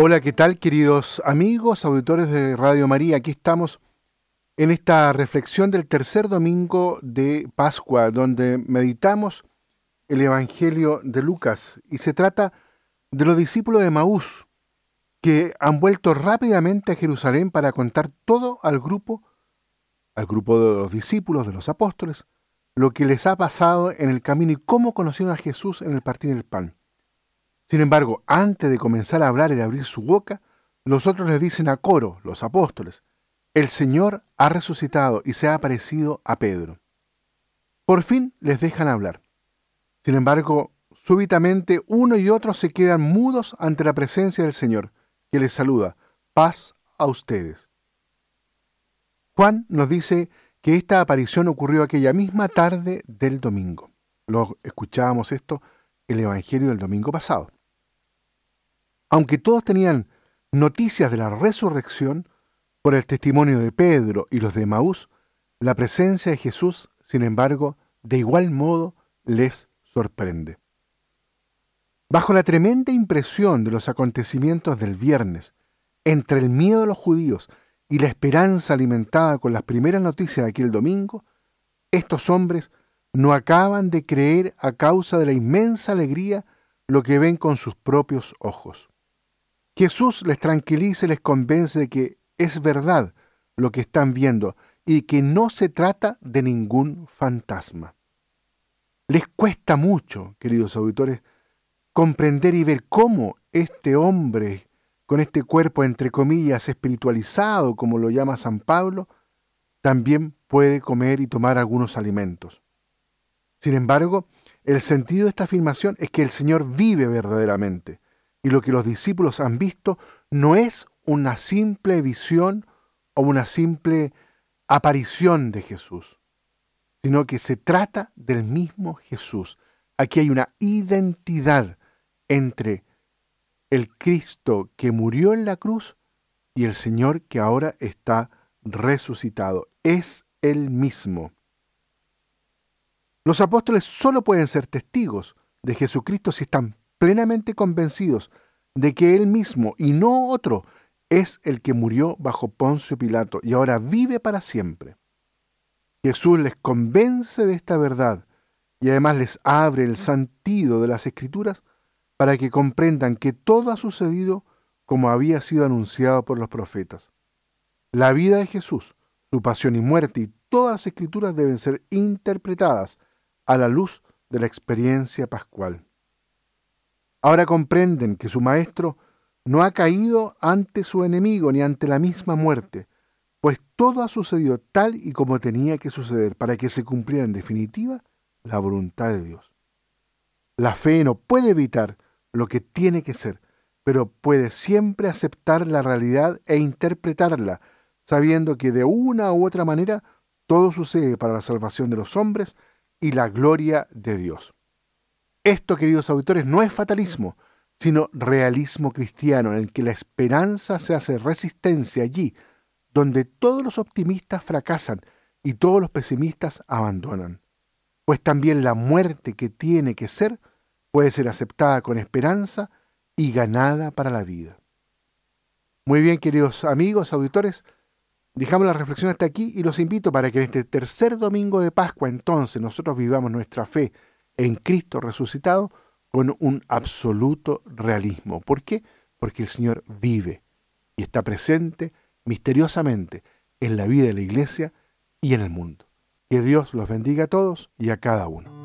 Hola, ¿qué tal queridos amigos, auditores de Radio María? Aquí estamos en esta reflexión del tercer domingo de Pascua, donde meditamos el Evangelio de Lucas y se trata de los discípulos de Maús que han vuelto rápidamente a Jerusalén para contar todo al grupo, al grupo de los discípulos, de los apóstoles, lo que les ha pasado en el camino y cómo conocieron a Jesús en el partir del pan. Sin embargo, antes de comenzar a hablar y de abrir su boca, los otros les dicen a coro, los apóstoles, el Señor ha resucitado y se ha aparecido a Pedro. Por fin les dejan hablar. Sin embargo, súbitamente uno y otro se quedan mudos ante la presencia del Señor, que les saluda. Paz a ustedes. Juan nos dice que esta aparición ocurrió aquella misma tarde del domingo. Lo escuchábamos esto el Evangelio del domingo pasado. Aunque todos tenían noticias de la resurrección, por el testimonio de Pedro y los de Maús, la presencia de Jesús, sin embargo, de igual modo les sorprende. Bajo la tremenda impresión de los acontecimientos del viernes, entre el miedo de los judíos y la esperanza alimentada con las primeras noticias de aquel domingo, estos hombres no acaban de creer a causa de la inmensa alegría lo que ven con sus propios ojos. Jesús les tranquiliza y les convence de que es verdad lo que están viendo y que no se trata de ningún fantasma. Les cuesta mucho, queridos auditores, comprender y ver cómo este hombre, con este cuerpo entre comillas espiritualizado, como lo llama San Pablo, también puede comer y tomar algunos alimentos. Sin embargo, el sentido de esta afirmación es que el Señor vive verdaderamente y lo que los discípulos han visto no es una simple visión o una simple aparición de Jesús, sino que se trata del mismo Jesús. Aquí hay una identidad entre el Cristo que murió en la cruz y el Señor que ahora está resucitado. Es el mismo. Los apóstoles solo pueden ser testigos de Jesucristo si están plenamente convencidos de que Él mismo y no otro es el que murió bajo Poncio Pilato y ahora vive para siempre. Jesús les convence de esta verdad y además les abre el sentido de las escrituras para que comprendan que todo ha sucedido como había sido anunciado por los profetas. La vida de Jesús, su pasión y muerte y todas las escrituras deben ser interpretadas a la luz de la experiencia pascual. Ahora comprenden que su maestro no ha caído ante su enemigo ni ante la misma muerte, pues todo ha sucedido tal y como tenía que suceder para que se cumpliera en definitiva la voluntad de Dios. La fe no puede evitar lo que tiene que ser, pero puede siempre aceptar la realidad e interpretarla, sabiendo que de una u otra manera todo sucede para la salvación de los hombres y la gloria de Dios. Esto, queridos auditores, no es fatalismo, sino realismo cristiano, en el que la esperanza se hace resistencia allí, donde todos los optimistas fracasan y todos los pesimistas abandonan. Pues también la muerte que tiene que ser puede ser aceptada con esperanza y ganada para la vida. Muy bien, queridos amigos, auditores, dejamos la reflexión hasta aquí y los invito para que en este tercer domingo de Pascua entonces nosotros vivamos nuestra fe en Cristo resucitado con un absoluto realismo. ¿Por qué? Porque el Señor vive y está presente misteriosamente en la vida de la iglesia y en el mundo. Que Dios los bendiga a todos y a cada uno.